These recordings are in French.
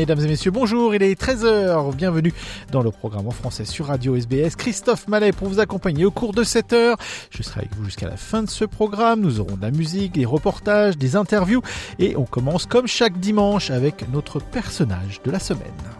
Mesdames et messieurs, bonjour, il est 13h, bienvenue dans le programme en français sur Radio SBS. Christophe Mallet pour vous accompagner au cours de cette heure. Je serai avec vous jusqu'à la fin de ce programme. Nous aurons de la musique, des reportages, des interviews et on commence comme chaque dimanche avec notre personnage de la semaine.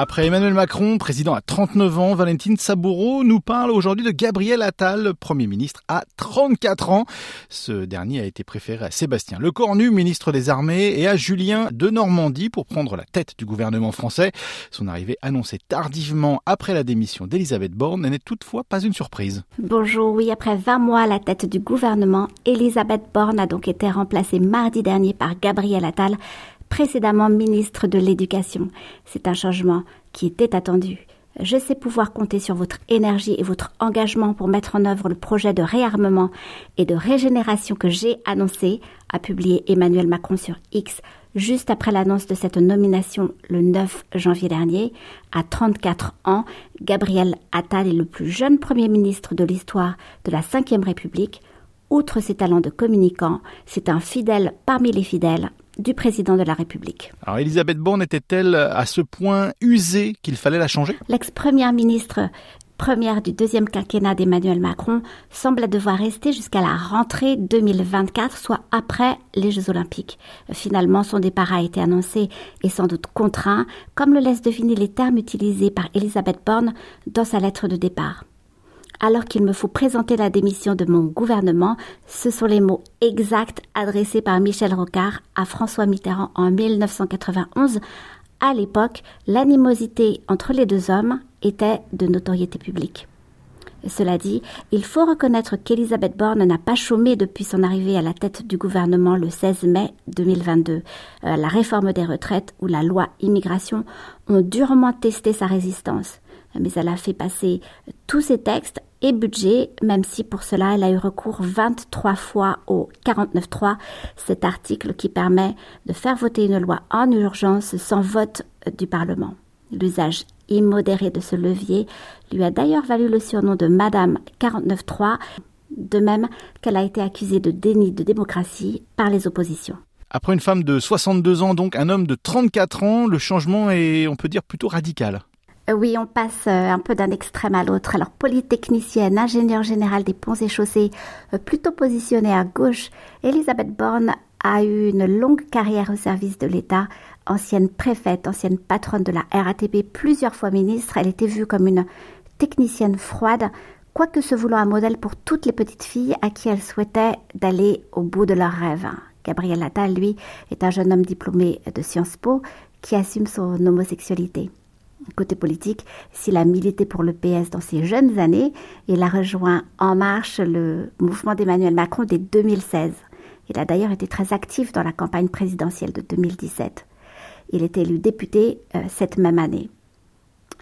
Après Emmanuel Macron, président à 39 ans, Valentine Saboureau nous parle aujourd'hui de Gabriel Attal, Premier ministre à 34 ans. Ce dernier a été préféré à Sébastien Lecornu, ministre des Armées, et à Julien de Normandie pour prendre la tête du gouvernement français. Son arrivée annoncée tardivement après la démission d'Elisabeth Borne n'est toutefois pas une surprise. Bonjour, oui, après 20 mois à la tête du gouvernement, Elisabeth Borne a donc été remplacée mardi dernier par Gabriel Attal, précédemment ministre de l'Éducation. C'est un changement qui était attendu. Je sais pouvoir compter sur votre énergie et votre engagement pour mettre en œuvre le projet de réarmement et de régénération que j'ai annoncé, a publié Emmanuel Macron sur X juste après l'annonce de cette nomination le 9 janvier dernier. À 34 ans, Gabriel Attal est le plus jeune Premier ministre de l'histoire de la Ve République. Outre ses talents de communicant, c'est un fidèle parmi les fidèles du président de la République. Alors Elisabeth Borne était-elle à ce point usée qu'il fallait la changer? L'ex-première ministre première du deuxième quinquennat d'Emmanuel Macron semble devoir rester jusqu'à la rentrée 2024, soit après les Jeux Olympiques. Finalement, son départ a été annoncé et sans doute contraint, comme le laissent deviner les termes utilisés par Elisabeth Borne dans sa lettre de départ alors qu'il me faut présenter la démission de mon gouvernement, ce sont les mots exacts adressés par Michel Rocard à François Mitterrand en 1991. À l'époque, l'animosité entre les deux hommes était de notoriété publique. Cela dit, il faut reconnaître qu'Elisabeth Borne n'a pas chômé depuis son arrivée à la tête du gouvernement le 16 mai 2022. Euh, la réforme des retraites ou la loi immigration ont durement testé sa résistance mais elle a fait passer tous ses textes et budget, même si pour cela elle a eu recours 23 fois au 49.3, cet article qui permet de faire voter une loi en urgence sans vote du Parlement. L'usage immodéré de ce levier lui a d'ailleurs valu le surnom de Madame 49.3, de même qu'elle a été accusée de déni de démocratie par les oppositions. Après une femme de 62 ans, donc un homme de 34 ans, le changement est, on peut dire, plutôt radical. Euh, oui, on passe euh, un peu d'un extrême à l'autre. Alors, polytechnicienne, ingénieure générale des ponts et chaussées, euh, plutôt positionnée à gauche, Elisabeth Borne a eu une longue carrière au service de l'État. Ancienne préfète, ancienne patronne de la RATP, plusieurs fois ministre, elle était vue comme une technicienne froide, quoique se voulant un modèle pour toutes les petites filles à qui elle souhaitait d'aller au bout de leurs rêves. Gabriel Attal, lui, est un jeune homme diplômé de Sciences Po qui assume son homosexualité. Côté politique, s'il a milité pour le PS dans ses jeunes années, il a rejoint En Marche le mouvement d'Emmanuel Macron dès 2016. Il a d'ailleurs été très actif dans la campagne présidentielle de 2017. Il est élu député euh, cette même année.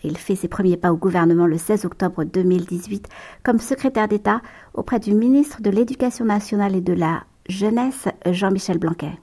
Il fait ses premiers pas au gouvernement le 16 octobre 2018 comme secrétaire d'État auprès du ministre de l'Éducation nationale et de la Jeunesse, Jean-Michel Blanquet.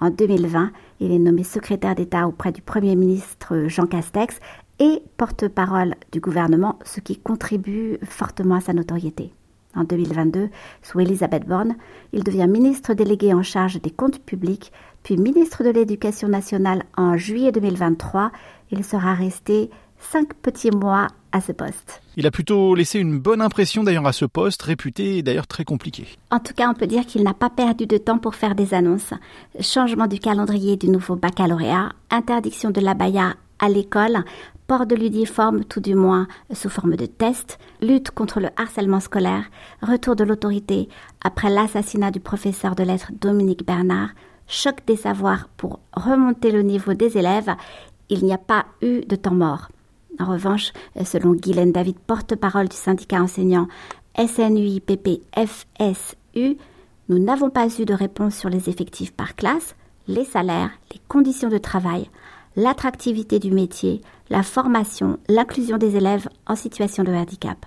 En 2020, il est nommé secrétaire d'État auprès du Premier ministre Jean Castex et porte-parole du gouvernement, ce qui contribue fortement à sa notoriété. En 2022, sous Elisabeth Borne, il devient ministre délégué en charge des comptes publics, puis ministre de l'Éducation nationale en juillet 2023. Il sera resté cinq petits mois à ce poste. Il a plutôt laissé une bonne impression d'ailleurs à ce poste, réputé et d'ailleurs très compliqué. En tout cas, on peut dire qu'il n'a pas perdu de temps pour faire des annonces. Changement du calendrier du nouveau baccalauréat, interdiction de l'abaya à l'école, port de l'uniforme tout du moins sous forme de test, lutte contre le harcèlement scolaire, retour de l'autorité après l'assassinat du professeur de lettres Dominique Bernard, choc des savoirs pour remonter le niveau des élèves, il n'y a pas eu de temps mort. En revanche, selon Guylaine David, porte-parole du syndicat enseignant SNUIPP-FSU, nous n'avons pas eu de réponse sur les effectifs par classe, les salaires, les conditions de travail, l'attractivité du métier, la formation, l'inclusion des élèves en situation de handicap.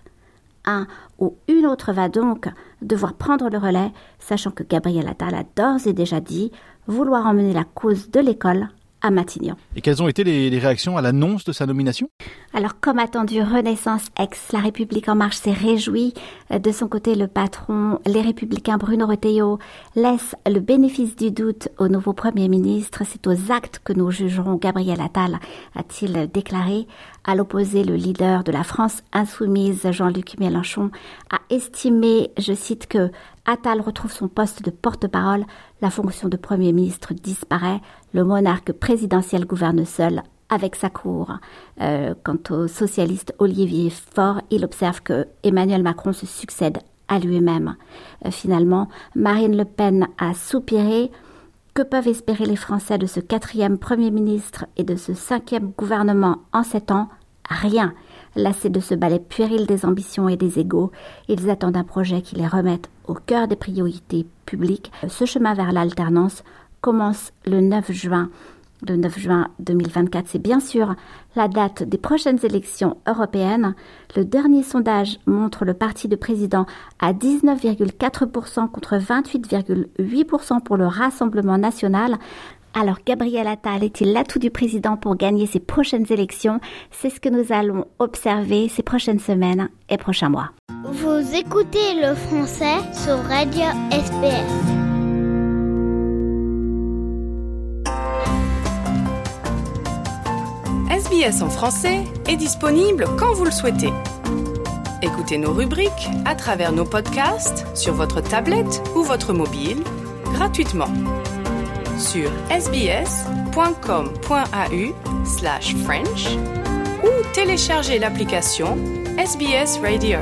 Un ou une autre va donc devoir prendre le relais, sachant que Gabriel Attal a d'ores et déjà dit vouloir emmener la cause de l'école à Matignon. Et quelles ont été les, réactions à l'annonce de sa nomination? Alors, comme attendu, Renaissance ex La République en marche s'est réjouie. De son côté, le patron, les républicains Bruno Retailleau, laisse le bénéfice du doute au nouveau Premier ministre. C'est aux actes que nous jugerons Gabriel Attal, a-t-il déclaré. À l'opposé, le leader de la France insoumise, Jean-Luc Mélenchon, a estimé, je cite, que Attal retrouve son poste de porte-parole, la fonction de Premier ministre disparaît, le monarque présidentiel gouverne seul avec sa cour. Euh, quant au socialiste Olivier Faure, il observe que Emmanuel Macron se succède à lui-même. Euh, finalement, Marine Le Pen a soupiré. Que peuvent espérer les Français de ce quatrième Premier ministre et de ce cinquième gouvernement en sept ans? Rien. Lassés de ce balai puéril des ambitions et des égaux, ils attendent un projet qui les remette au cœur des priorités publiques. Ce chemin vers l'alternance commence le 9 juin. Le 9 juin 2024, c'est bien sûr la date des prochaines élections européennes. Le dernier sondage montre le parti de président à 19,4% contre 28,8% pour le Rassemblement national. Alors Gabriel Attal est-il l'atout du président pour gagner ces prochaines élections? C'est ce que nous allons observer ces prochaines semaines et prochains mois. Vous écoutez le français sur Radio SPS. SBS en français est disponible quand vous le souhaitez. Écoutez nos rubriques à travers nos podcasts sur votre tablette ou votre mobile gratuitement sur sbs.com.au slash French ou téléchargez l'application SBS Radio.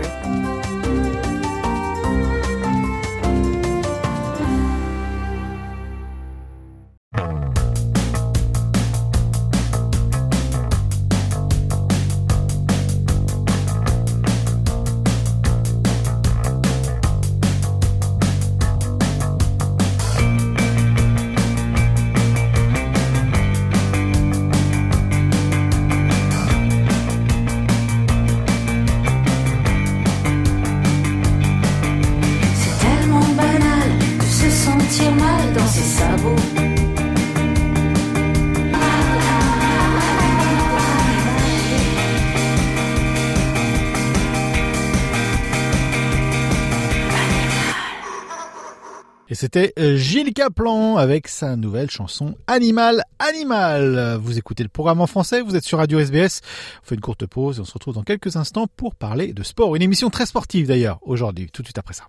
C'était euh, Gilles Caplan avec sa nouvelle chanson Animal Animal. Vous écoutez le programme en français, vous êtes sur Radio SBS. On fait une courte pause et on se retrouve dans quelques instants pour parler de sport. Une émission très sportive d'ailleurs aujourd'hui, tout de suite après ça.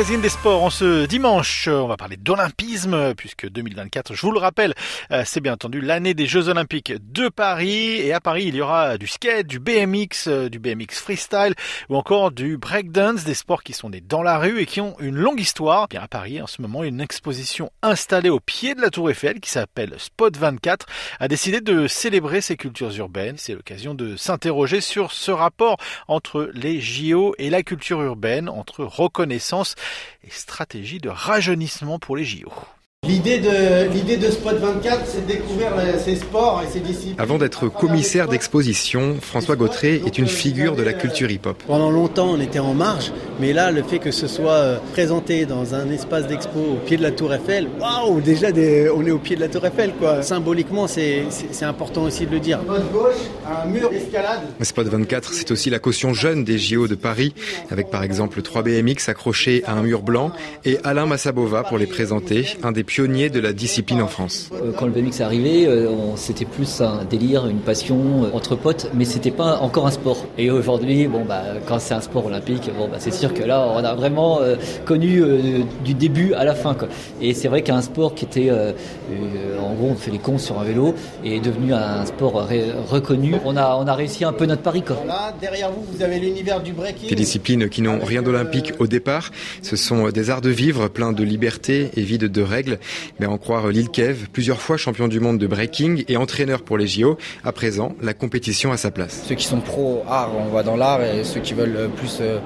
Magazine des sports en ce dimanche. On va parler d'olympisme puisque 2024, je vous le rappelle, euh, c'est bien entendu l'année des Jeux Olympiques de Paris. Et à Paris, il y aura du skate, du BMX, euh, du BMX freestyle ou encore du breakdance, des sports qui sont des dans la rue et qui ont une longue histoire. Bien à Paris, en ce moment, une exposition installée au pied de la Tour Eiffel qui s'appelle Spot 24 a décidé de célébrer ces cultures urbaines. C'est l'occasion de s'interroger sur ce rapport entre les JO et la culture urbaine, entre reconnaissance et stratégie de rajeunissement pour les JO. L'idée de, l'idée de Spot 24, c'est de découvrir ces sports et ces disciplines. Avant d'être commissaire d'exposition, François Gautret est une figure de la culture hip-hop. Pendant longtemps, on était en marge, mais là, le fait que ce soit euh, présenté dans un espace d'expo au pied de la Tour Eiffel, waouh, déjà on est au pied de la Tour Eiffel, quoi. Symboliquement, c'est, c'est, important aussi de le dire. gauche, un mur d'escalade. Spot 24, c'est aussi la caution jeune des JO de Paris, avec par exemple 3 BMX accrochés à un mur blanc et Alain Massabova pour les présenter, un des pionnier de la discipline en France. Euh, quand le BMX est arrivé, euh, c'était plus un délire, une passion euh, entre potes, mais c'était pas encore un sport. Et aujourd'hui, bon bah quand c'est un sport olympique, bon bah c'est sûr que là on a vraiment connu du début à la fin quoi. Et c'est vrai qu'un sport qui était en gros on fait les cons sur un vélo est devenu un sport reconnu. On a on a réussi un peu notre pari quoi. Là derrière vous vous avez l'univers du breaking. Des disciplines qui n'ont rien d'olympique au départ, ce sont des arts de vivre pleins de liberté et vides de règles mais en croire Lil Kev, plusieurs fois champion du monde de breaking et entraîneur pour les JO, à présent, la compétition à sa place. Ceux qui sont pro art, on va dans l'art et ceux qui veulent plus euh,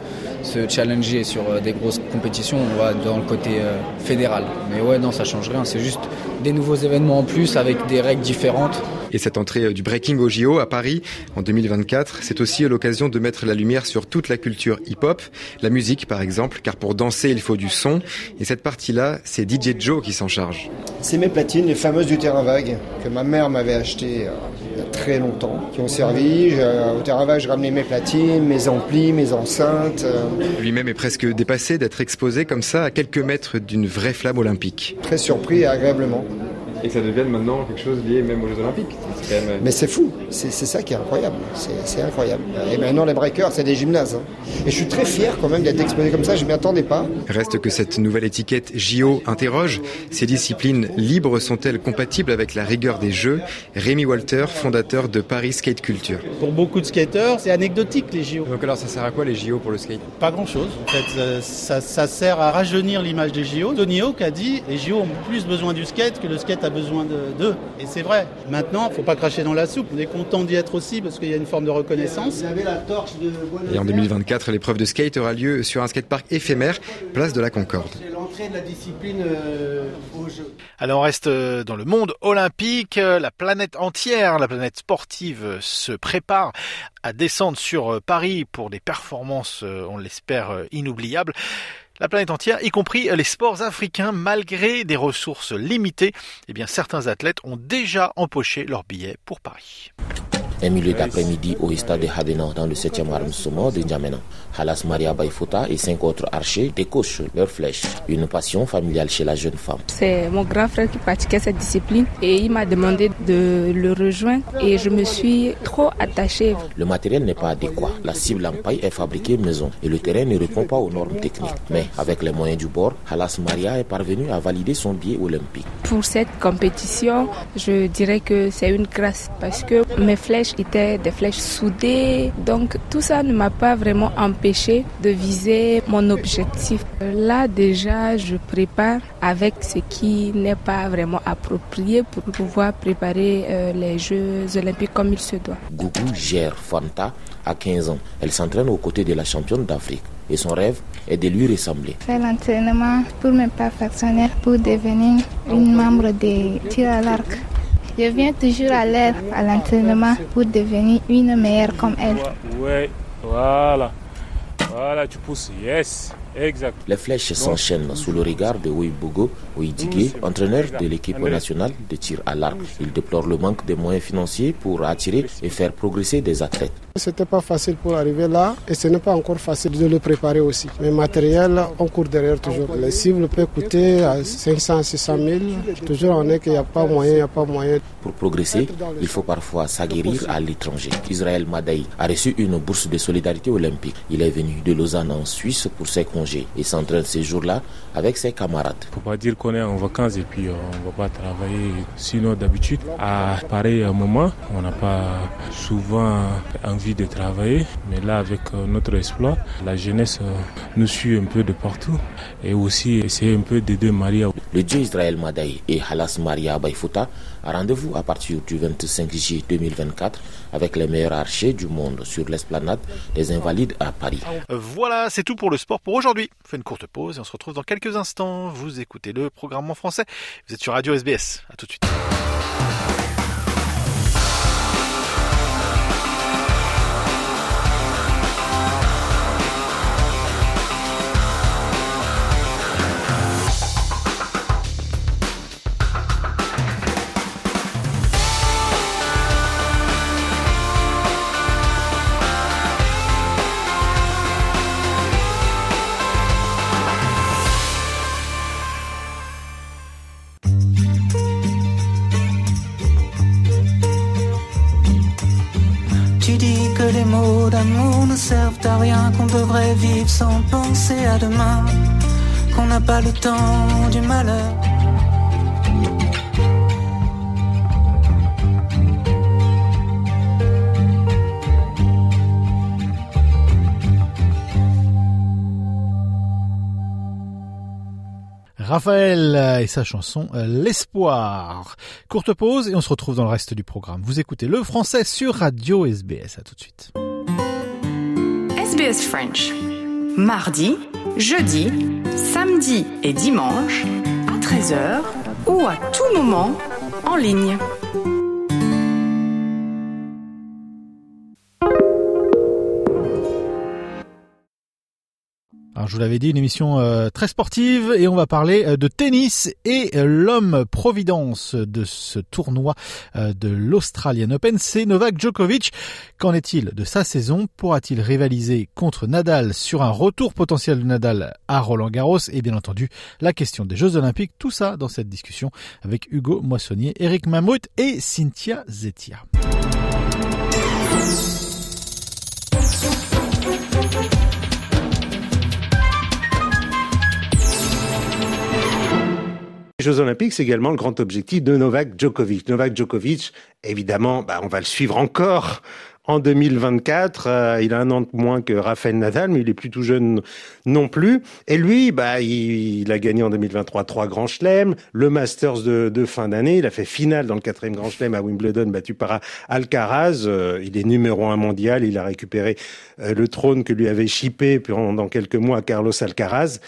se challenger sur euh, des grosses compétitions, on va dans le côté euh, fédéral. Mais ouais, non, ça change rien, c'est juste des nouveaux événements en plus avec des règles différentes. Et cette entrée du breaking au JO à Paris en 2024, c'est aussi l'occasion de mettre la lumière sur toute la culture hip-hop, la musique par exemple, car pour danser il faut du son. Et cette partie-là, c'est DJ Joe qui s'en charge. C'est mes platines, les fameuses du terrain vague, que ma mère m'avait achetées euh, il y a très longtemps, qui ont servi. au terrain vague, je ramenais mes platines, mes amplis, mes enceintes. Euh. Lui-même est presque dépassé d'être exposé comme ça à quelques mètres d'une vraie flamme olympique. Très surpris et agréablement et que ça devienne maintenant quelque chose lié même aux Jeux Olympiques. Euh, Mais c'est fou, c'est ça qui est incroyable, c'est incroyable. Et maintenant les breakers, c'est des gymnases. Hein. Et je suis très fier quand même d'être exposé comme ça, je m'y attendais pas. Reste que cette nouvelle étiquette JO interroge, ces disciplines libres sont-elles compatibles avec la rigueur des Jeux? Rémi Walter, fondateur de Paris Skate Culture. Pour beaucoup de skateurs, c'est anecdotique les JO. Donc alors ça sert à quoi les JO pour le skate? Pas grand-chose. En fait, ça, ça, sert à rajeunir l'image des JO. Tony Hawk a dit les JO ont plus besoin du skate que le skate a besoin d'eux. Et c'est vrai. Maintenant, faut pas cracher dans la soupe. On est content d'y être aussi parce qu'il y a une forme de reconnaissance. Et en 2024, l'épreuve de skate aura lieu sur un skatepark éphémère, place de la Concorde. C'est l'entrée de la discipline euh, au jeu. Alors on reste euh, dans le monde olympique. La planète entière, la planète sportive se prépare à descendre sur Paris pour des performances, euh, on l'espère, inoubliables la planète entière, y compris les sports africains, malgré des ressources limitées, eh certains athlètes ont déjà empoché leur billet pour Paris. Un milieu d'après-midi au stade de Hadena dans le 7e arrondissement de N'Djamena. Halas Maria Baifota et cinq autres archers décochent leurs flèches. Une passion familiale chez la jeune femme. C'est mon grand frère qui pratiquait cette discipline et il m'a demandé de le rejoindre et je me suis trop attachée. Le matériel n'est pas adéquat. La cible en paille est fabriquée maison et le terrain ne répond pas aux normes techniques. Mais avec les moyens du bord, Halas Maria est parvenu à valider son billet olympique. Pour cette compétition, je dirais que c'est une grâce parce que mes flèches étaient des flèches soudées. Donc tout ça ne m'a pas vraiment empêché de viser mon objectif. Là déjà, je prépare avec ce qui n'est pas vraiment approprié pour pouvoir préparer euh, les Jeux olympiques comme il se doit. Gougou gère Fanta à 15 ans. Elle s'entraîne aux côtés de la championne d'Afrique et son rêve est de lui ressembler. Faire l'entraînement pour me perfectionner, pour devenir une membre des tirs à l'arc. Je viens toujours à l'heure à l'entraînement pour devenir une meilleure comme elle. Oui, voilà. Voilà, tu pousses. Yes. Exact. Les flèches s'enchaînent sous le regard de Ouibogo Ouidigé, entraîneur de l'équipe nationale de tir à l'arc. Il déplore le manque de moyens financiers pour attirer et faire progresser des athlètes. C'était pas facile pour arriver là et ce n'est pas encore facile de le préparer aussi. Mais matériel, on court derrière toujours. Les cibles peuvent coûter à 500, 600 000. Toujours on est qu'il n'y a pas moyen, il n'y a pas moyen. Pour progresser, il faut parfois s'aguerrir à l'étranger. Israël Madaï a reçu une bourse de solidarité olympique. Il est venu de Lausanne en Suisse pour ses congés et s'entraîne ces jours-là avec ses camarades. Faut pas dire qu'on est en vacances et puis euh, on va pas travailler. Sinon d'habitude, à pareil moment, on n'a pas souvent envie de travailler, mais là avec euh, notre exploit, la jeunesse euh, nous suit un peu de partout et aussi essayer un peu d'aider Maria. Le dieu Israël Madaï et Halas Maria Baifouta Rendez-vous à partir du 25 juillet 2024 avec les meilleurs archers du monde sur l'esplanade des Invalides à Paris. Voilà, c'est tout pour le sport pour aujourd'hui. On fait une courte pause et on se retrouve dans quelques instants. Vous écoutez le programme en français. Vous êtes sur Radio SBS. À tout de suite. D'amour ne servent à rien, qu'on devrait vivre sans penser à demain, qu'on n'a pas le temps du malheur. Raphaël et sa chanson euh, L'espoir. Courte pause et on se retrouve dans le reste du programme. Vous écoutez le français sur Radio SBS. À tout de suite. Mardi, jeudi, samedi et dimanche à 13h ou à tout moment en ligne. Alors, je vous l'avais dit, une émission euh, très sportive et on va parler euh, de tennis et euh, l'homme providence de ce tournoi euh, de l'Australian Open, c'est Novak Djokovic. Qu'en est-il de sa saison? Pourra-t-il rivaliser contre Nadal sur un retour potentiel de Nadal à Roland Garros? Et bien entendu, la question des Jeux Olympiques, tout ça dans cette discussion avec Hugo Moissonnier, Eric Mammouth et Cynthia Zetia. Jeux Olympiques, c'est également le grand objectif de Novak Djokovic. Novak Djokovic, évidemment, bah, on va le suivre encore en 2024. Euh, il a un an de moins que Rafael Nadal, mais il est plus tout jeune non plus. Et lui, bah, il, a gagné en 2023 trois grands chelems, le Masters de, de fin d'année. Il a fait finale dans le quatrième grand chelem à Wimbledon, battu par Alcaraz. Euh, il est numéro un mondial. Il a récupéré euh, le trône que lui avait chippé pendant quelques mois à Carlos Alcaraz.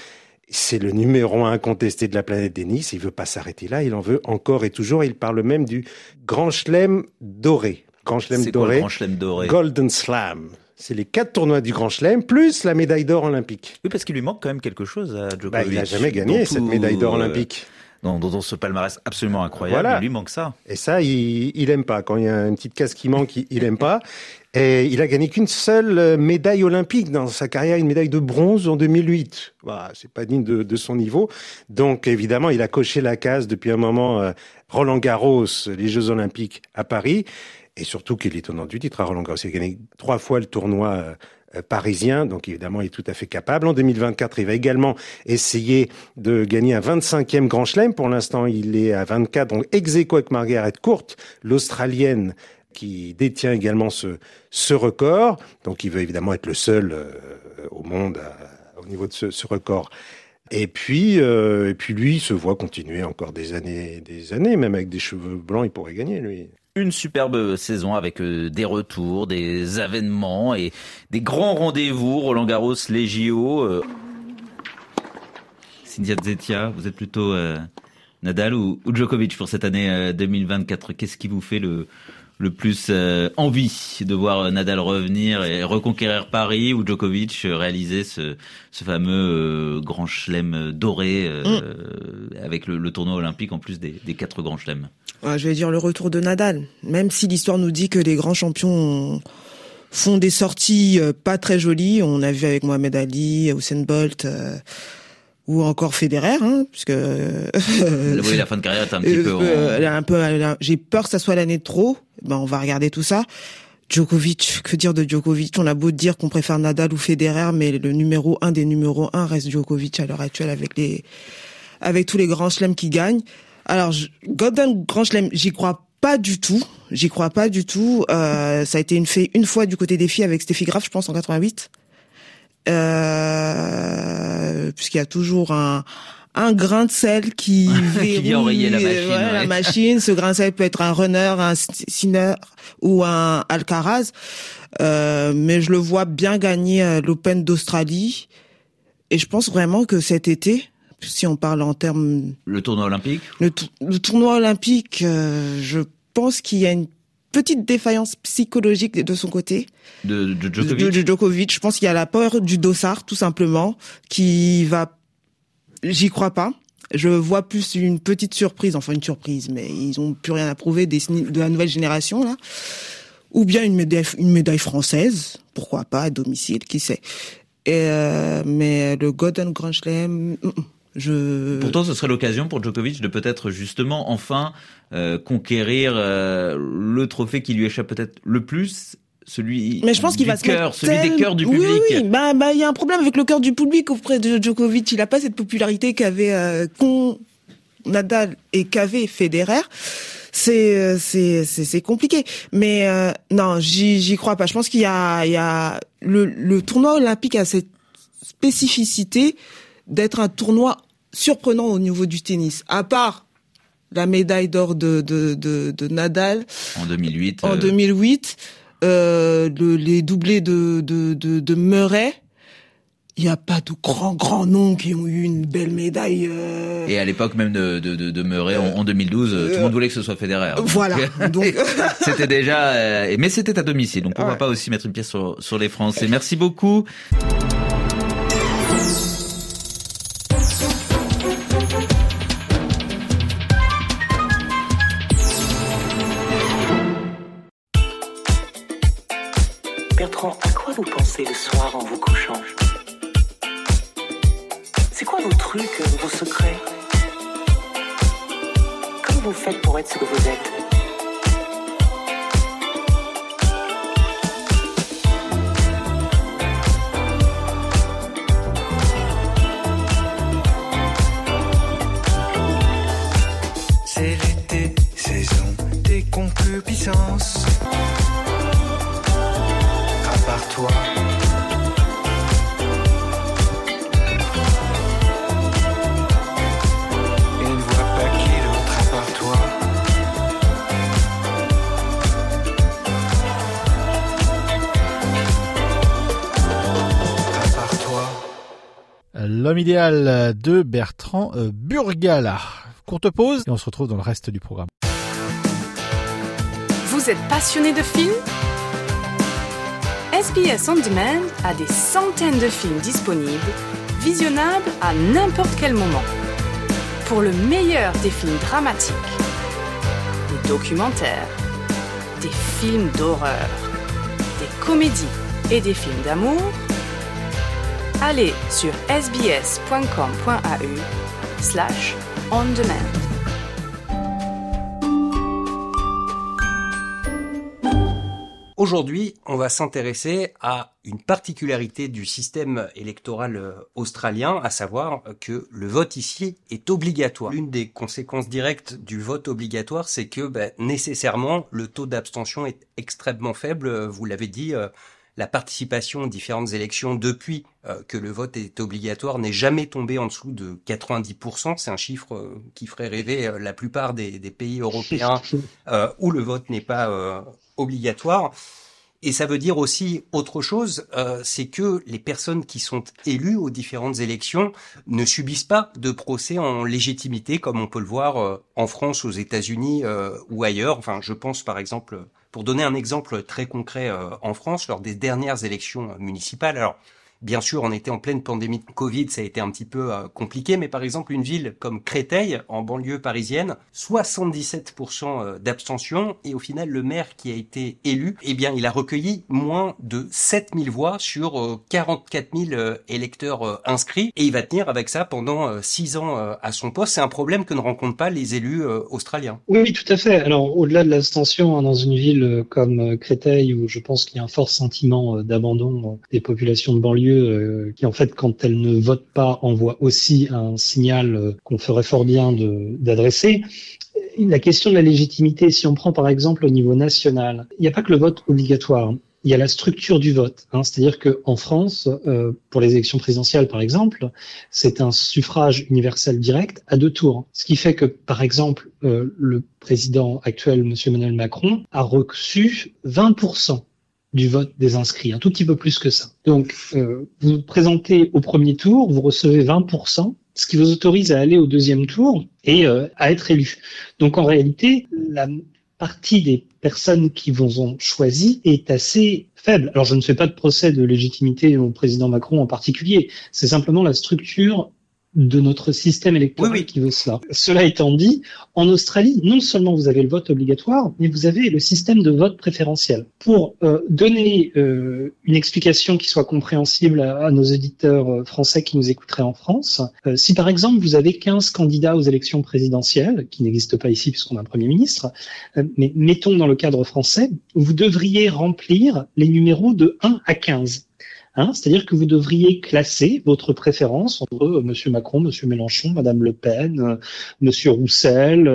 C'est le numéro un incontesté de la planète tennis. Il veut pas s'arrêter là. Il en veut encore et toujours. Il parle même du Grand Chelem doré. Grand Chelem doré? Grand Chelem doré? Golden Slam. C'est les quatre tournois du Grand Chelem plus la médaille d'or olympique. Oui, parce qu'il lui manque quand même quelque chose à Djokovic. Bah, il a jamais gagné cette médaille d'or euh, olympique. Dans, dans, dans ce palmarès absolument incroyable, Voilà. il lui manque ça. Et ça, il, il aime pas. Quand il y a une petite case qui manque, il, il aime pas. Et il a gagné qu'une seule euh, médaille olympique dans sa carrière, une médaille de bronze en 2008. Voilà, c'est pas digne de, son niveau. Donc évidemment, il a coché la case depuis un moment. euh, Roland Garros, les Jeux Olympiques à Paris, et surtout qu'il est tenant du titre à Roland Garros. Il a gagné trois fois le tournoi. euh, parisien, donc évidemment il est tout à fait capable. En 2024, il va également essayer de gagner un 25e Grand Chelem. Pour l'instant, il est à 24, donc ex avec Margaret Court, l'Australienne qui détient également ce, ce record. Donc il veut évidemment être le seul euh, au monde au niveau de ce, record. Et puis, euh, et puis lui, il se voit continuer encore des années, des années, même avec des cheveux blancs, il pourrait gagner lui. Une superbe saison avec euh, des retours, des avènements et des grands rendez-vous. Roland Garros, les JO. Cynthia Zetia, vous êtes plutôt Nadal ou, Djokovic pour cette année euh, 2024 Qu'est-ce qui vous fait le, le plus euh, envie de voir Nadal revenir et reconquérir Paris ou Djokovic euh, réaliser ce, ce fameux euh, grand chelem doré euh, avec le, le tournoi olympique en plus des, des quatre grands chelems Ouais, je vais dire le retour de Nadal. Même si l'histoire nous dit que les grands champions font des sorties euh, pas très jolies, on a vu avec Mohamed Ali, Usain Bolt euh, ou encore Federer, hein, puisque Oui, la fin de carrière est un petit Euh, peu. euh, peu, j'ai peur que ça soit l'année de trop. Ben, on va regarder tout ça. Djokovic, que dire de Djokovic? On a beau dire qu'on préfère Nadal ou Federer, mais le numéro un des numéros un reste Djokovic à l'heure actuelle avec les, avec tous les grands chelems qui gagnent. Alors, Golden Grand Chelem, j'y crois pas du tout. J'y crois pas du tout. Euh, ça a été une fait une fois du côté des filles avec Steffi Graf, je pense, en 88. Euh, puisqu'il y a toujours un, un grain de sel qui Qui enrayer la machine, ouais, la machine. Ce grain de sel peut être un runner, un Sinner ou un Alcaraz. Euh, mais je le vois bien gagner euh, l'Open d'Australie. Et je pense vraiment que cet été, si on parle en termes Le tournoi olympique? Le tournoi olympique, euh, je pense qu'il y a une petite défaillance psychologique de son côté. de, de De, Djokovic. de Djokovic. Je pense qu'il y a la peur du dossard, tout simplement, qui va. J'y crois pas. Je vois plus une petite surprise, enfin une surprise, mais ils ont plus rien à prouver des, de la nouvelle génération là. Ou bien une médaille, une médaille française, pourquoi pas à domicile, qui sait. Et euh, mais le Golden Grand Slam, mm, mm, je. Pourtant, ce serait l'occasion pour Djokovic de peut-être justement enfin euh, conquérir euh, le trophée qui lui échappe peut-être le plus, celui Mais je pense qu'il va se cœur, celui des cœurs du Oui, public. Oui, bah, bah, il y a un problème avec le cœur du public auprès de Djokovic. Il a pas cette popularité qu'avait euh, qu'ont Nadal et qu'avait Federer. C'est euh, c'est c'est c'est compliqué. Mais euh, non, j'y j'y crois pas. Je pense qu'il y a il y a le le tournoi olympique a cette spécificité d'être un tournoi surprenant au niveau du tennis. À part la médaille d'or de, de, de, de Nadal En 2008. en euh, 2008, euh, le- les doublés de, de, de, de Murray, il n'y a pas de grands, grands noms qui ont eu une belle médaille. euh, Et à l'époque même de, de, Murray en, en 2012, euh, tout le monde voulait que ce soit Federer. Voilà. Donc, c'était déjà, euh, mais c'était à domicile, donc pourquoi Ouais. pas aussi mettre une pièce sur, sur les Français. Merci beaucoup. De Bertrand euh, Burgala. Courte pause et on se retrouve dans le reste du programme. Vous êtes passionné de films? SBS On Demand a des centaines de films disponibles, visionnables à n'importe quel moment. Pour le meilleur des films dramatiques, des documentaires, des films d'horreur, des comédies et des films d'amour, allez sur sbs.com.au slash on demand. Aujourd'hui, on va s'intéresser à une particularité du système électoral euh, australien, à savoir que le vote ici est obligatoire. L'une des conséquences directes du vote obligatoire, c'est que ben, nécessairement le taux d'abstention est extrêmement faible. Vous l'avez dit, euh, la participation aux différentes élections depuis euh, que le vote est obligatoire n'est jamais tombée en dessous de 90%. C'est un chiffre euh, qui ferait rêver euh, la plupart des, des pays européens où le vote n'est pas obligatoire. Et ça veut dire aussi autre chose, euh, c'est que les personnes qui sont élues aux différentes élections ne subissent pas de procès en légitimité comme on peut le voir euh, en France, aux États-Unis euh, ou ailleurs. Enfin, je pense par exemple, pour donner un exemple très concret euh, en France, lors des dernières élections élections Alors, Bien sûr, on était en pleine pandémie de Covid, ça a été un petit peu euh, compliqué, mais par exemple, une ville comme Créteil, en banlieue parisienne, 77% euh, d'abstention, et au final, le maire qui a été élu, eh bien, il a recueilli moins de 7000 voix sur euh, 44 000 euh, électeurs euh, inscrits, et il va tenir avec ça pendant 6 ans à son poste. C'est un problème que ne rencontrent pas les élus australiens. Oui, tout à fait. Alors, au-delà de l'abstention, hein, dans une ville comme Créteil, où je pense qu'il y a un fort sentiment d'abandon des populations de banlieue, euh, qui en fait, quand elles ne votent pas, envoient aussi un signal euh, qu'on ferait fort bien d'adresser. La question de la légitimité, si on prend par exemple au niveau national, il n'y a pas que le vote obligatoire. il y a la structure du vote. Hein. C'est-à-dire qu'en France, euh, pour les élections présidentielles, par exemple, c'est un suffrage universel direct à deux tours. Ce qui fait que, par exemple, le président actuel, M. Emmanuel Macron, a reçu 20% du vote des inscrits, un tout petit peu plus que ça. Donc, euh, vous vous présentez au premier tour, vous recevez 20%, ce qui vous autorise à aller au deuxième tour et euh, à être élu. Donc, en réalité, la partie des personnes qui vous ont choisi est assez faible. Alors, je ne fais pas de procès de légitimité au président Macron en particulier. C'est simplement la structure de notre système électoral qui veut cela. Cela étant dit, en Australie, non seulement vous avez le vote obligatoire, mais vous avez le système de vote préférentiel. Pour euh, donner euh, une explication qui soit compréhensible à, nos éditeurs euh, français qui nous écouteraient en France, si par exemple vous avez 15 candidats aux élections présidentielles, qui n'existent pas ici puisqu'on a un Premier ministre, mais mettons dans le cadre français, vous devriez remplir les numéros de 1 à 15. Hein, C'est-à-dire que vous devriez classer votre préférence entre euh, Monsieur Macron, Monsieur Mélenchon, Madame Le Pen, euh, Monsieur Roussel,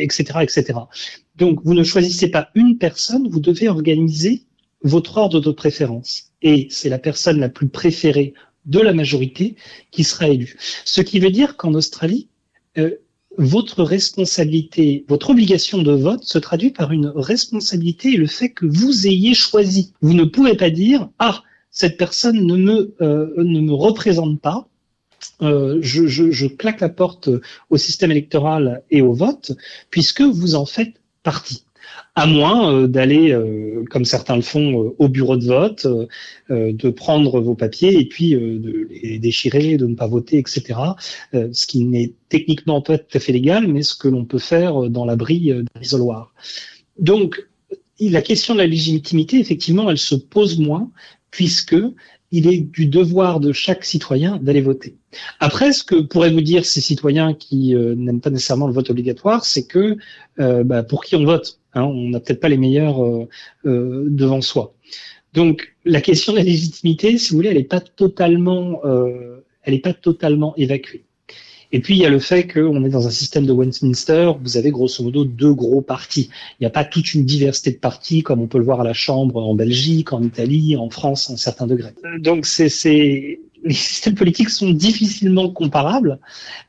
etc., euh, etc. Donc, vous ne choisissez pas une personne, vous devez organiser votre ordre de préférence. Et c'est la personne la plus préférée de la majorité qui sera élue. Ce qui veut dire qu'en Australie, votre responsabilité, votre obligation de vote se traduit par une responsabilité et le fait que vous ayez choisi. Vous ne pouvez pas dire ah cette personne ne me, euh, ne me représente pas. Euh, je, je, je, claque la porte au système électoral et au vote, puisque vous en faites partie. À moins euh, d'aller, euh, comme certains le font, au bureau de vote, de prendre vos papiers et puis de les déchirer, de ne pas voter, etc. ce qui n'est techniquement pas tout à fait légal, mais ce que l'on peut faire dans l'abri d'un isoloir. Donc, la question de la légitimité, effectivement, elle se pose moins, puisque il est du devoir de chaque citoyen d'aller voter. Après, ce que pourraient vous dire ces citoyens qui euh, n'aiment pas nécessairement le vote obligatoire, c'est que euh, bah, pour qui on vote hein, On n'a peut-être pas les meilleurs euh, devant soi. Donc, la question de la légitimité, si vous voulez, elle n'est pas totalement, elle n'est pas totalement évacuée. Et puis, il y a le fait qu'on est dans un système de Westminster, vous avez grosso modo deux gros partis. Il n'y a pas toute une diversité de partis comme on peut le voir à la Chambre en Belgique, en Italie, en France, à un certain degré. Donc, c'est, les systèmes politiques sont difficilement comparables.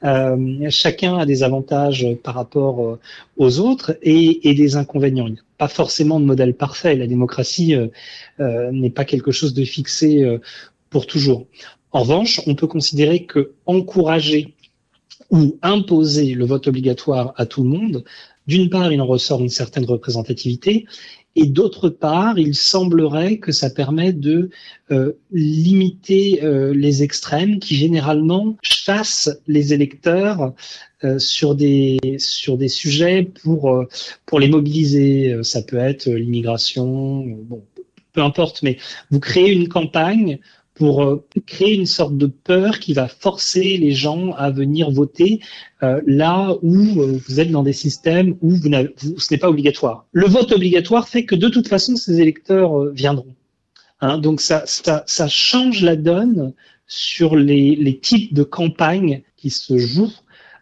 Euh, chacun a des avantages par rapport euh, aux autres et, des inconvénients. Il n'y a pas forcément de modèle parfait. La démocratie euh, n'est pas quelque chose de fixé pour toujours. En revanche, on peut considérer que encourager ou imposer le vote obligatoire à tout le monde, d'une part, il en ressort une certaine représentativité, et d'autre part, il semblerait que ça permet de euh, limiter euh, les extrêmes qui généralement chassent les électeurs euh, sur des sur des sujets pour pour les mobiliser. Ça peut être l'immigration, bon, peu importe, mais vous créez une campagne pour euh, créer une sorte de peur qui va forcer les gens à venir voter euh, là où euh, vous êtes dans des systèmes où vous ce n'est pas obligatoire. Le vote obligatoire fait que de toute façon, ces électeurs viendront. Hein, donc ça, ça, ça, change la donne sur les, les types de campagnes qui se jouent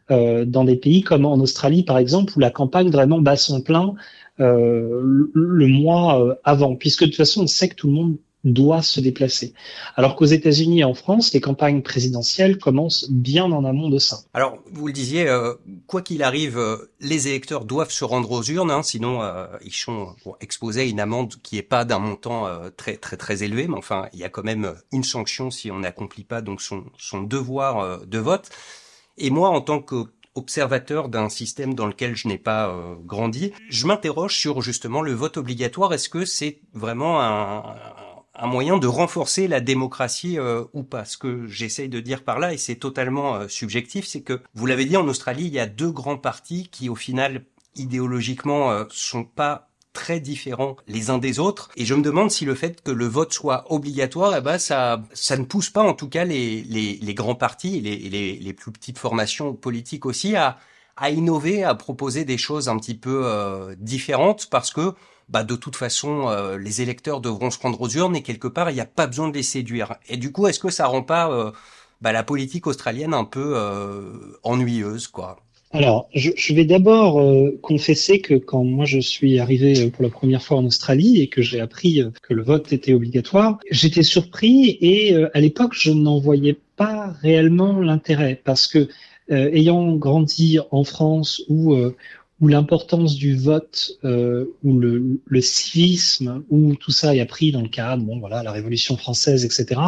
dans des pays comme en Australie, par exemple, où la campagne vraiment bat son plein le, le mois avant, puisque de toute façon, on sait que tout le monde doit se déplacer. Alors qu'aux États-Unis et en France, les campagnes présidentielles commencent bien en amont de ça. Alors, vous le disiez, euh, quoi qu'il arrive, euh, les électeurs doivent se rendre aux urnes, hein, sinon euh, ils sont exposés à une amende qui est pas d'un montant très très très élevé, mais enfin, il y a quand même une sanction si on n'accomplit pas donc son, son devoir de vote. Et moi, en tant que observateur d'un système dans lequel je n'ai pas grandi, je m'interroge sur justement le vote obligatoire. Est-ce que c'est vraiment un, un moyen de renforcer la démocratie euh, ou pas. Ce que j'essaye de dire par là, et c'est totalement euh, subjectif, c'est que, vous l'avez dit, en Australie, il y a deux grands partis qui, au final, idéologiquement, euh, sont pas très différents les uns des autres. Et je me demande si le fait que le vote soit obligatoire, eh ben, ça, ça ne pousse pas, en tout cas, les, les, les grands partis et les, les, plus petites formations politiques aussi à, à innover, à proposer des choses un petit peu différentes parce que bah de toute façon euh, les électeurs devront se rendre aux urnes et quelque part il n'y a pas besoin de les séduire. Et du coup, est-ce que ça rend pas euh, bah, la politique australienne un peu euh, ennuyeuse quoi? Alors, je, je vais d'abord euh, confesser que quand moi je suis arrivé euh, pour la première fois en Australie et que j'ai appris euh, que le vote était obligatoire, j'étais surpris et à l'époque je n'en voyais pas réellement l'intérêt parce que ayant grandi en France où l'importance du vote, euh, le, civisme, où tout ça est appris dans le cadre, bon voilà, la Révolution française, etc.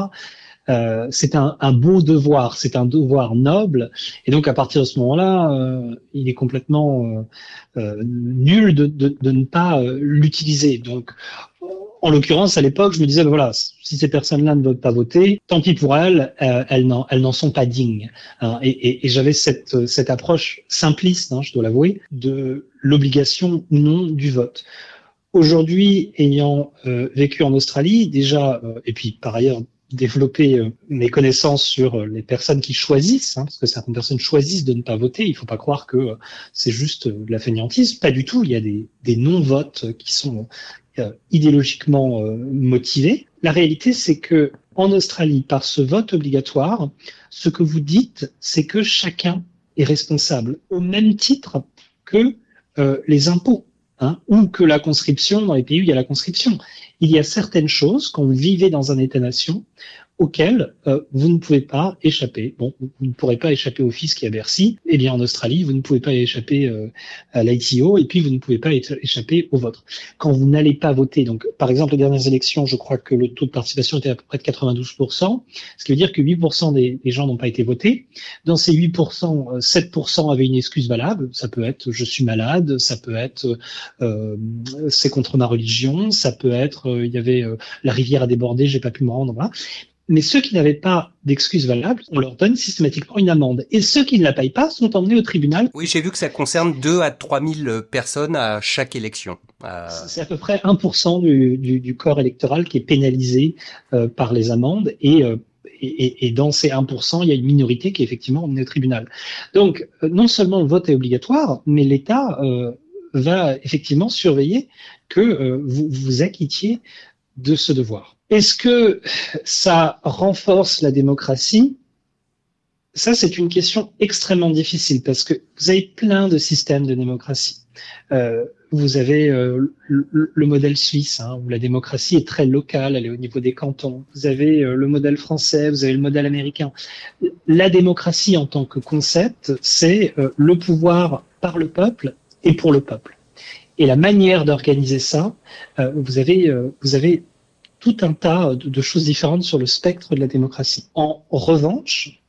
Euh, c'est un, un, beau devoir, c'est un devoir noble, et donc à partir de ce moment-là, euh, il est complètement euh, euh nul de, de, de, ne pas euh, l'utiliser. Donc, en l'occurrence, à l'époque, je me disais, ben voilà, si ces personnes-là ne veulent pas voter, tant pis pour elles, elles n'en, elles n'en sont pas dignes. Hein. et, et, et j'avais cette, cette approche simpliste, hein, je dois l'avouer, de l'obligation ou non du vote. Aujourd'hui, ayant vécu en Australie, déjà, et puis par ailleurs développer euh, mes connaissances sur euh, les personnes qui choisissent, hein, parce que certaines personnes choisissent de ne pas voter. Il ne faut pas croire que euh, c'est juste de la fainéantise. Pas du tout. Il y a des, des non-votes qui sont idéologiquement motivés. La réalité, c'est que en Australie, par ce vote obligatoire, ce que vous dites, c'est que chacun est responsable au même titre que les impôts. Hein, ou que la conscription dans les pays où il y a la conscription il y a certaines choses, vous vivez dans un État-nation, auquel euh, vous ne pouvez pas échapper. Bon, vous ne pourrez pas échapper au fisc et à Bercy. Eh bien, en Australie, vous ne pouvez pas échapper euh, à l'ITO et puis vous ne pouvez pas échapper au vôtre. Quand vous n'allez pas voter, donc par exemple, les dernières élections, je crois que le taux de participation était à peu près de 92%, ce qui veut dire que 8% des, gens n'ont pas été votés. Dans ces 8%, 7% euh, avaient une excuse valable. Ça peut être je suis malade, ça peut être euh, c'est contre ma religion, ça peut être il y avait la rivière a débordé, j'ai pas pu me rendre. Voilà. Mais ceux qui n'avaient pas d'excuses valables, on leur donne systématiquement une amende. Et ceux qui ne la payent pas sont emmenés au tribunal. Oui, j'ai vu que ça concerne 2 à 3 000 personnes à chaque élection. Euh... C'est à peu près 1% du, du, du, corps électoral qui est pénalisé euh, par les amendes. Et, euh, et, et, dans ces 1%, il y a une minorité qui est effectivement emmenée au tribunal. Donc, non seulement le vote est obligatoire, mais l'État va effectivement surveiller que vous vous acquittiez de ce devoir. Est-ce que ça renforce la démocratie? Ça, c'est une question extrêmement difficile parce que vous avez plein de systèmes de démocratie. Euh, vous avez euh, le, le, modèle suisse, hein, où la démocratie est très locale, elle est au niveau des cantons. Vous avez euh, le modèle français, vous avez le modèle américain. La démocratie en tant que concept, c'est euh, le pouvoir par le peuple et pour le peuple. Et la manière d'organiser ça, euh, vous avez, vous avez tout un tas de, choses différentes sur le spectre de la démocratie. En revanche,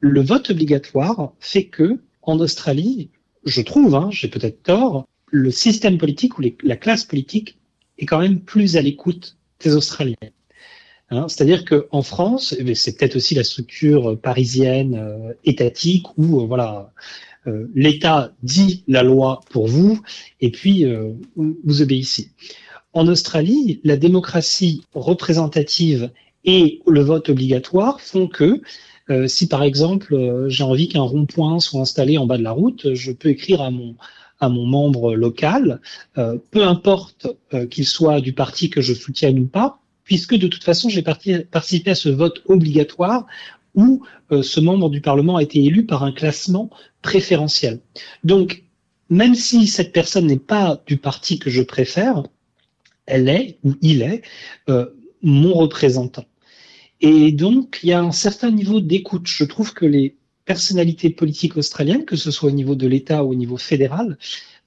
le vote obligatoire fait que, en Australie, je trouve, hein, j'ai peut-être tort, le système politique ou la classe politique est quand même plus à l'écoute des Australiens. Hein, C'est-à-dire qu'en France, eh c'est peut-être aussi la structure parisienne euh, étatique où euh, voilà, euh, l'État dit la loi pour vous et puis euh, vous obéissez. En Australie, la démocratie représentative et le vote obligatoire font que euh, si par exemple euh, j'ai envie qu'un rond-point soit installé en bas de la route, je peux écrire à mon à mon membre local, euh, peu importe euh, qu'il soit du parti que je soutienne ou pas, puisque de toute façon j'ai participé à ce vote obligatoire où euh, ce membre du Parlement a été élu par un classement préférentiel. Donc même si cette personne n'est pas du parti que je préfère, elle est ou il est euh, mon représentant. Et donc, il y a un certain niveau d'écoute. Je trouve que les personnalités politiques australiennes, que ce soit au niveau de l'État ou au niveau fédéral,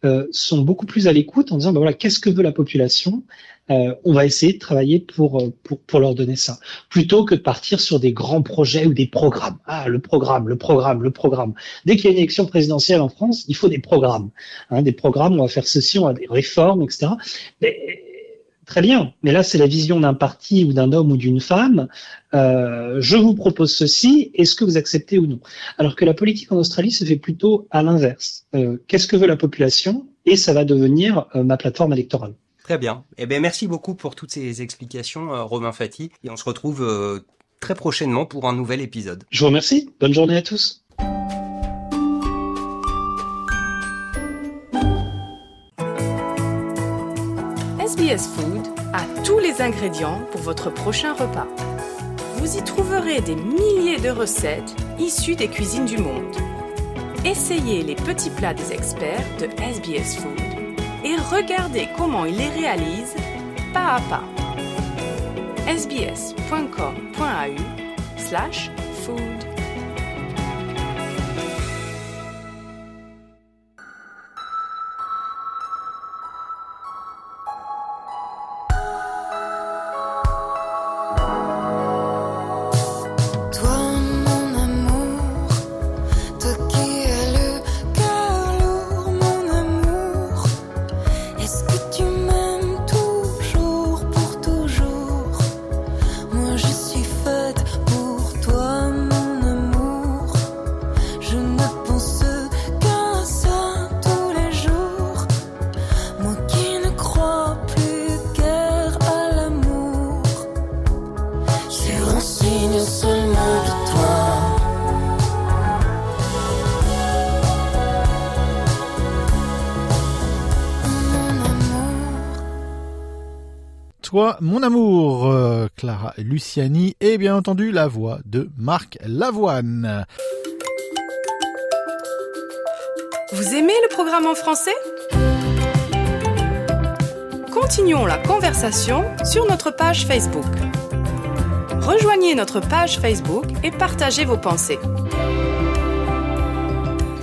euh, sont beaucoup plus à l'écoute en disant ben voilà qu'est-ce que veut la population euh, on va essayer de travailler pour, euh, pour, pour leur donner ça plutôt que de partir sur des grands projets ou des programmes ah le programme le programme le programme dès qu'il y a une élection présidentielle en France il faut des programmes hein, des programmes on va faire ceci on va des réformes etc Très bien, mais là c'est la vision d'un parti ou d'un homme ou d'une femme. Euh, je vous propose ceci, est-ce que vous acceptez ou non? Alors que la politique en Australie se fait plutôt à l'inverse. Euh, Qu'est-ce que veut la population? Et ça va devenir euh, ma plateforme électorale. Très bien. Eh bien, merci beaucoup pour toutes ces explications, Romain Fati. Et on se retrouve euh, très prochainement pour un nouvel épisode. Je vous remercie. Bonne journée à tous. SBS Food a tous les ingrédients pour votre prochain repas. Vous y trouverez des milliers de recettes issues des cuisines du monde. Essayez les petits plats des experts de SBS Food et regardez comment ils les réalisent pas à pas. sbs.com.au slash food. Mon amour, euh, Clara Luciani, et bien entendu la voix de Marc Lavoine. Vous aimez le programme en français? Continuons la conversation sur notre page Facebook. Rejoignez notre page Facebook et partagez vos pensées.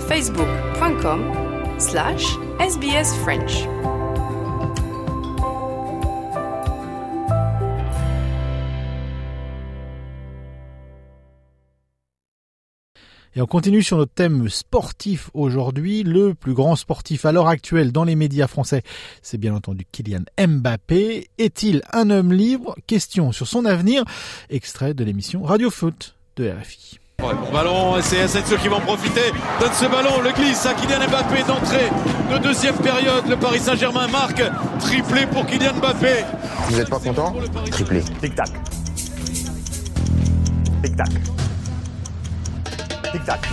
facebook.com slash sbsfrench. Et on continue sur notre thème sportif aujourd'hui. Le plus grand sportif à l'heure actuelle dans les médias français, c'est bien entendu Kylian Mbappé. Est-il un homme libre? Question sur son avenir. Extrait de l'émission Radio Foot de RFI. Ouais, bon ballon, et c'est Asensio qui va en profiter. Donne ce ballon, le glisse à Kylian Mbappé d'entrée de deuxième période. Le Paris Saint-Germain marque triplé pour Kylian Mbappé. Vous n'êtes pas content? Triplé. Tic-tac. Tic-tac. Tic-tac.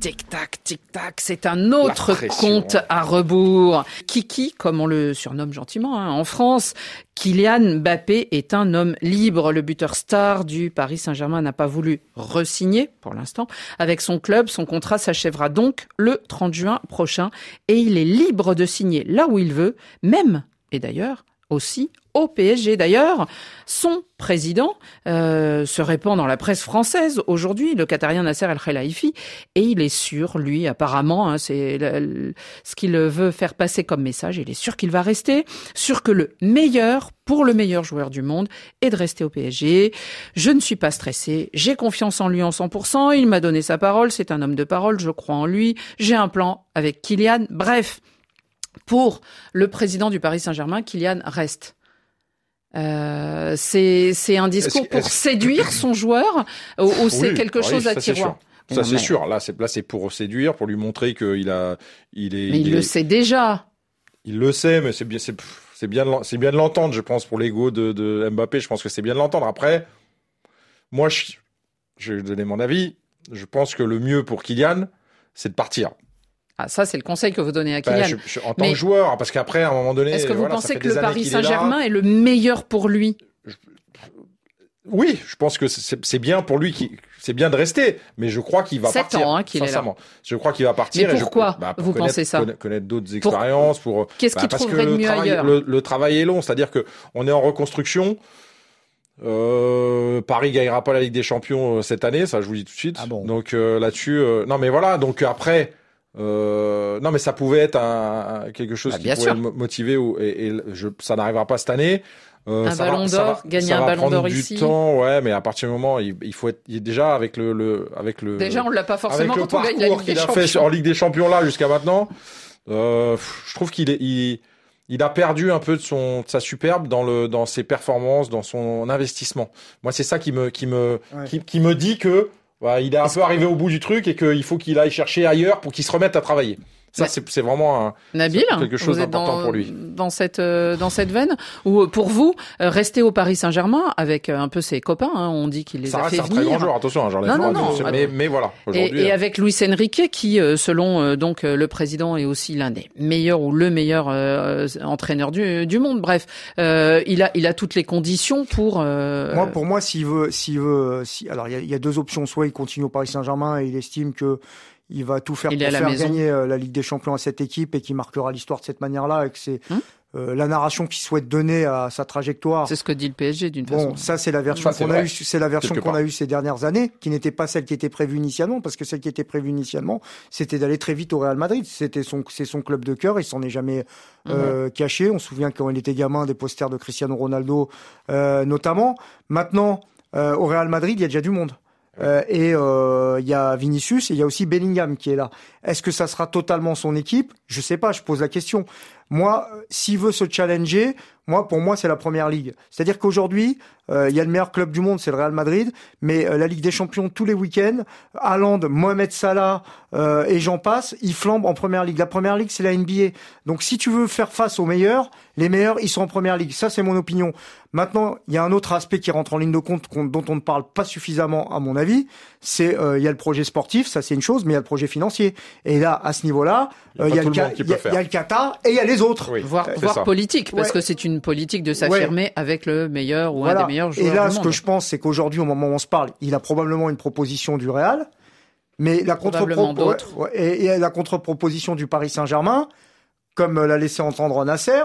Tic-tac, tic-tac, c'est un autre compte à rebours. Kiki, comme on le surnomme gentiment hein, en France, Kylian Mbappé est un homme libre. Le buteur star du Paris Saint-Germain n'a pas voulu resigner pour l'instant avec son club. Son contrat s'achèvera donc le 30 juin prochain et il est libre de signer là où il veut, même, et d'ailleurs, aussi au PSG. D'ailleurs, son président euh, se répand dans la presse française aujourd'hui, le Qatarien Nasser El Khelaifi, et il est sûr, lui, apparemment, hein, c'est ce qu'il veut faire passer comme message, il est sûr qu'il va rester, sûr que le meilleur pour le meilleur joueur du monde est de rester au PSG. Je ne suis pas stressé, j'ai confiance en lui en 100%, il m'a donné sa parole, c'est un homme de parole, je crois en lui, j'ai un plan avec Kylian. Bref, pour le président du Paris Saint-Germain, Kylian reste. Euh, c'est c'est un discours pour séduire son joueur ou, ou c'est Oui, quelque oui, chose à ça, c'est tiroir sûr. Ça Non, c'est mais- sûr. Là c'est là c'est pour séduire, pour lui montrer qu'il a il est Mais il le sait déjà. Il le sait, mais c'est bien c'est bien c'est bien de l'entendre, je pense pour l'ego de, de Mbappé. Je pense que c'est bien de l'entendre. Après, moi je je vais donner mon avis. Je pense que le mieux pour Kylian, c'est de partir. Ah, ça, c'est le conseil que vous donnez à Ben, Kylian. je- je- en tant Mais que joueur, parce qu'après, à un moment donné, Est-ce que vous voilà, pensez que le Paris est. Saint-Germain est le meilleur pour lui? Oui, je pense que c'est bien pour lui, qui- c'est bien de rester, mais je crois qu'il va Sept partir. ans, hein, qu'il est là. Je crois qu'il va partir. Mais et je- pourquoi bah, pour vous pensez ça? conna- Connaître d'autres expériences, pour. Qu'est-ce bah, qu'il parce que trouverait de le mieux travail, ailleurs? le, le travail est long, c'est-à-dire que on est en reconstruction. Euh, Paris gagnera pas la Ligue des Champions euh, cette année, ça je vous dis tout de suite. Donc euh, là-dessus, euh, non mais voilà. Donc après, euh, non mais ça pouvait être un, un- quelque chose Bah, qui pouvait sûr. motiver ou, et, et je, ça n'arrivera pas cette année. Euh, Un ça ballon d'or, gagner ça un va ballon prendre d'or du ici. temps, ouais, mais à partir du moment, il, il faut être il est déjà avec le, le avec le. Déjà, on l'a pas forcément avec le quand on gagne la parcours Ligue des qu'il a fait en Ligue des Champions là jusqu'à maintenant. Euh, je trouve qu'il est il, il a perdu un peu de son de sa superbe dans le dans ses performances, dans son investissement. Moi, c'est ça qui me qui me Ouais. qui, qui me dit que voilà, il est un peu arrivé au bout du truc et qu'il faut qu'il aille chercher ailleurs pour qu'il se remette à travailler. Ça, c'est c'est vraiment un, Nabil, c'est quelque chose d'important pour lui. dans cette euh, dans cette veine ou euh, pour vous euh, rester au Paris Saint-Germain avec euh, un peu ses copains, hein, on dit qu'il les Ça a reste fait un très venir. grand joueur, attention, hein, j'enlève Non, pas, non, non, mais, mais voilà, Et, euh, avec Luis Enrique, qui selon euh, donc euh, le président est aussi l'un des meilleurs ou le meilleur euh, entraîneur du, du monde. Bref, euh, il a il a toutes les conditions pour. euh, Moi, pour moi, s'il veut, s'il veut, si, alors il y, y a deux options. Soit il continue au Paris Saint-Germain et il estime que il va tout faire Il pour faire maison. gagner euh, la Ligue des Champions à cette équipe et qui marquera l'histoire de cette manière-là et que c'est Hum euh, la narration qu'il souhaite donner à sa trajectoire. C'est ce que dit le PSG d'une Bon, façon. ça c'est la version Ça, c'est qu'on a eue, c'est la version qu'on a eue ces dernières années, qui n'était pas celle qui était prévue initialement, parce que celle qui était prévue initialement, c'était d'aller très vite au Real Madrid. C'était son, c'est son club de cœur, il s'en est jamais euh, caché. On se souvient quand il était gamin des posters de Cristiano Ronaldo, euh, notamment. Maintenant, euh, au Real Madrid, il y a déjà du monde. Euh, et euh, il y a Vinicius et il y a aussi Bellingham qui est là. Est-ce que ça sera totalement son équipe? Je sais pas, je pose la question. Moi, euh, s'il veut se challenger, moi, pour moi, c'est la première ligue. C'est-à-dire qu'aujourd'hui, euh, il y a le meilleur club du monde, c'est le Real Madrid, mais euh, la Ligue des Champions tous les week-ends, Haaland, Mohamed Salah euh, et j'en passe, ils flambent en première ligue. La première ligue, c'est la NBA. Donc, si tu veux faire face aux meilleurs, les meilleurs, ils sont en première ligue. Ça, c'est mon opinion. Maintenant, il y a un autre aspect qui rentre en ligne de compte dont on ne parle pas suffisamment, à mon avis. C'est euh, il y a le projet sportif, ça c'est une chose, mais il y a le projet financier. Et là, à ce niveau-là, Il y a euh, le il y a le Qatar et il y a les autres. voire politique, parce Ouais. que c'est une politique de s'affirmer avec le meilleur ou un des meilleurs joueurs Et là, du ce monde. que je pense, c'est qu'aujourd'hui, au moment où on se parle, il a probablement une proposition du Real, mais la et, et contre-proposition du Paris Saint-Germain, comme l'a laissé entendre Nasser,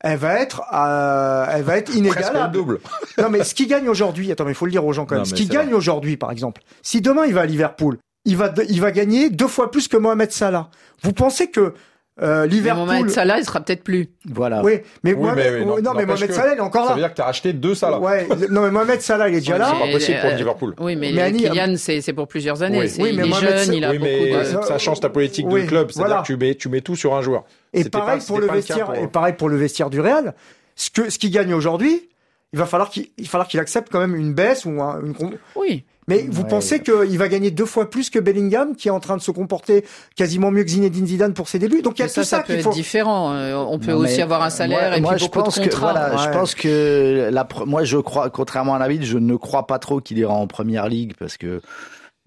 elle va être, euh, elle va être inégalable. double. non, mais ce qui gagne aujourd'hui, attends, mais il faut le dire aux gens quand même. Non, Ce qui gagne aujourd'hui, par exemple, si demain il va à Liverpool, il va, il va gagner deux fois plus que Mohamed Salah. Vous pensez que euh, Mais Liverpool, Mohamed Salah, il sera peut-être plus. Voilà. oui, mais, Oui, Mohamed, mais non, ouais, non, mais n'empêche Mohamed que Salah, il est encore Ça là. veut dire que tu as racheté deux Salah. Ouais, non, mais Mohamed Salah, il est déjà Ouais, là. C'est pas possible pour euh, Liverpool. Oui, mais, Mais Annie, Kylian, c'est c'est pour plusieurs années. Oui. C'est- Oui, il mais est Mohamed jeune, Salah- il a oui, beaucoup mais de- ça change ta politique Oui, de club. C'est-à-dire voilà. que tu mets, tu mets tout sur un joueur. Et pareil pas- pour le vestiaire, pour- et pareil pour le vestiaire du Real. Ce que, ce qui gagne aujourd'hui, il va falloir qu'il, qu'il accepte quand même une baisse ou un- une, Oui. Mais vous Ouais. pensez qu'il va gagner deux fois plus que Bellingham, qui est en train de se comporter quasiment mieux que Zinedine Zidane pour ses débuts? Donc il y a Mais ça, tout ça, ça peut qu'il être faut. différent. Euh, On peut Non, aussi avoir un salaire moi, et moi, puis je beaucoup pense de que contrats. voilà, je pense que la moi je crois contrairement à David, je ne crois pas trop qu'il ira en première ligue parce que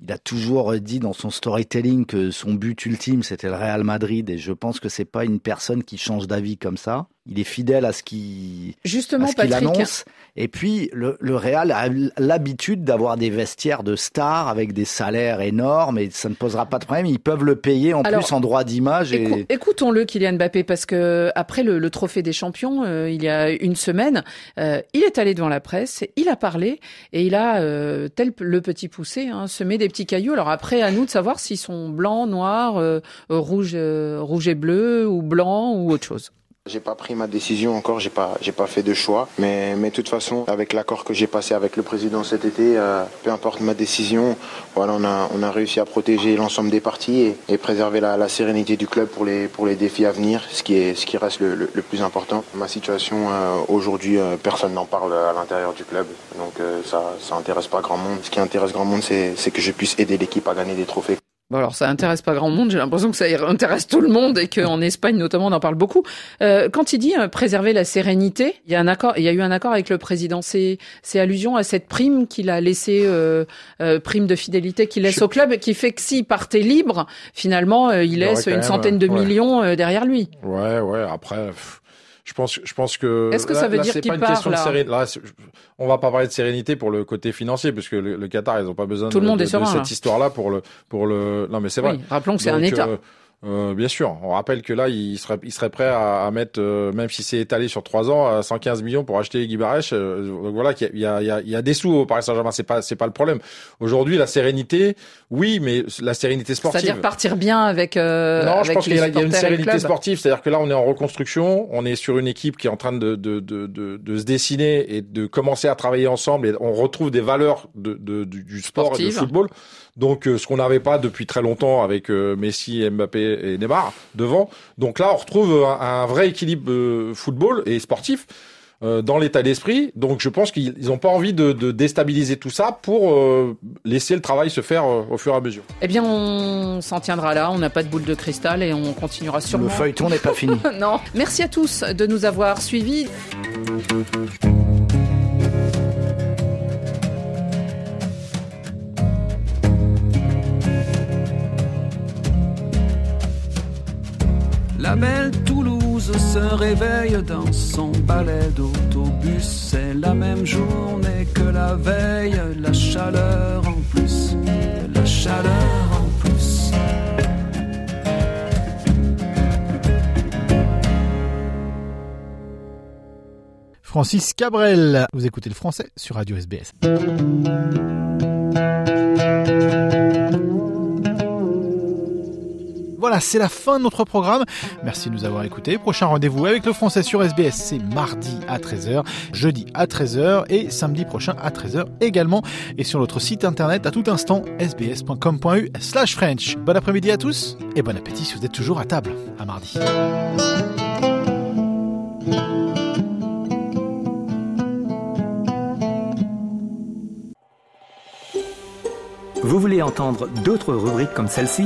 il a toujours dit dans son storytelling que son but ultime c'était le Real Madrid et je pense que c'est pas une personne qui change d'avis comme ça. Il est fidèle à ce qu'il Justement, à ce qu'il annonce. Et puis le, le Real a l'habitude d'avoir des vestiaires de stars avec des salaires énormes et ça ne posera pas de problème. Ils peuvent le payer en Alors, plus en droit d'image et Écou- Écoutons-le, Kylian Mbappé, parce que après le, le trophée des champions, euh, il y a une semaine, euh, il est allé devant la presse, il a parlé et il a, euh, tel le petit poussé, hein, semé des petits cailloux. Alors après, à nous de savoir s'ils sont blancs, noirs, rouge, euh, rouge et bleu, ou blanc, ou autre chose. J'ai pas pris ma décision encore, j'ai pas, j'ai pas fait de choix. Mais, mais de toute façon, avec l'accord que j'ai passé avec le président cet été, euh, peu importe ma décision, voilà, on a, on a réussi à protéger l'ensemble des parties et, et préserver la, la sérénité du club pour les, pour les défis à venir, ce qui est, ce qui reste le, le- plus important. Ma situation euh, aujourd'hui, euh, personne n'en parle à l'intérieur du club, donc euh, ça, ça intéresse pas grand monde. Ce qui intéresse grand monde, c'est, c'est que je puisse aider l'équipe à gagner des trophées. Bon alors ça intéresse pas grand monde, j'ai l'impression que ça intéresse tout le monde et qu'en Espagne notamment on en parle beaucoup. Euh, quand il dit euh, préserver la sérénité, il y a un accord, il y a eu un accord avec le président. C'est c'est allusion à cette prime qu'il a laissé, euh, euh, prime de fidélité qu'il laisse au club, et qui fait que s'il partait libre, finalement euh, il laisse une centaine de ouais. millions derrière lui. Ouais, ouais. Après, pff, je pense, je pense que. Est-ce que là- ça veut là, dire qu'il pas une part, question de sérénité. Là, on va pas parler de sérénité pour le côté financier, parce que le, le Qatar, ils ont pas besoin Tout le de, monde de- est serein, de cette là. histoire-là pour le, pour le. Non, mais c'est vrai. Oui, rappelons que c'est un État. euh, euh, bien sûr, on rappelle que là, il serait, il serait prêt à, à mettre, euh, même si c'est étalé sur trois ans, à 115 millions pour acheter Guy Barèche. Euh, donc voilà, qu'il y a, il y, a, il y a des sous au Paris Saint-Germain. C'est pas, c'est pas le problème. Aujourd'hui, la sérénité, oui, mais la sérénité sportive. C'est-à-dire partir bien avec. Euh, Non, je avec pense les qu'il y, a il y a une sérénité sportive, c'est-à-dire que là, on est en reconstruction, on est sur une équipe qui est en train de, de, de, de, de se dessiner et de commencer à travailler ensemble, et on retrouve des valeurs de, de, du, du sport et du football. Donc, euh, ce qu'on n'avait pas depuis très longtemps avec euh, Messi, Mbappé et Neymar devant. Donc là, on retrouve un, un vrai équilibre euh, football et sportif euh, dans l'état d'esprit. Donc, je pense qu'ils n'ont pas envie de, de déstabiliser tout ça pour euh, laisser le travail se faire euh, au fur et à mesure. Eh bien, on s'en tiendra là. On n'a pas de boule de cristal et on continuera sûrement. le feuilleton n'est pas fini. non. Merci à tous de nous avoir suivis. La belle Toulouse se réveille dans son balai d'autobus. C'est la même journée que la veille, la chaleur en plus, la chaleur en plus. Francis Cabrel, vous écoutez le français sur Radio SBS. C'est la fin de notre programme. Merci de nous avoir écoutés. Prochain rendez-vous avec le français sur SBS, c'est mardi à 13h, jeudi à 13h et samedi prochain à 13h également. Et sur notre site internet à tout instant, sbs.com.u slash French. Bon après-midi à tous et bon appétit si vous êtes toujours à table. À mardi. Vous voulez entendre d'autres rubriques comme celle-ci?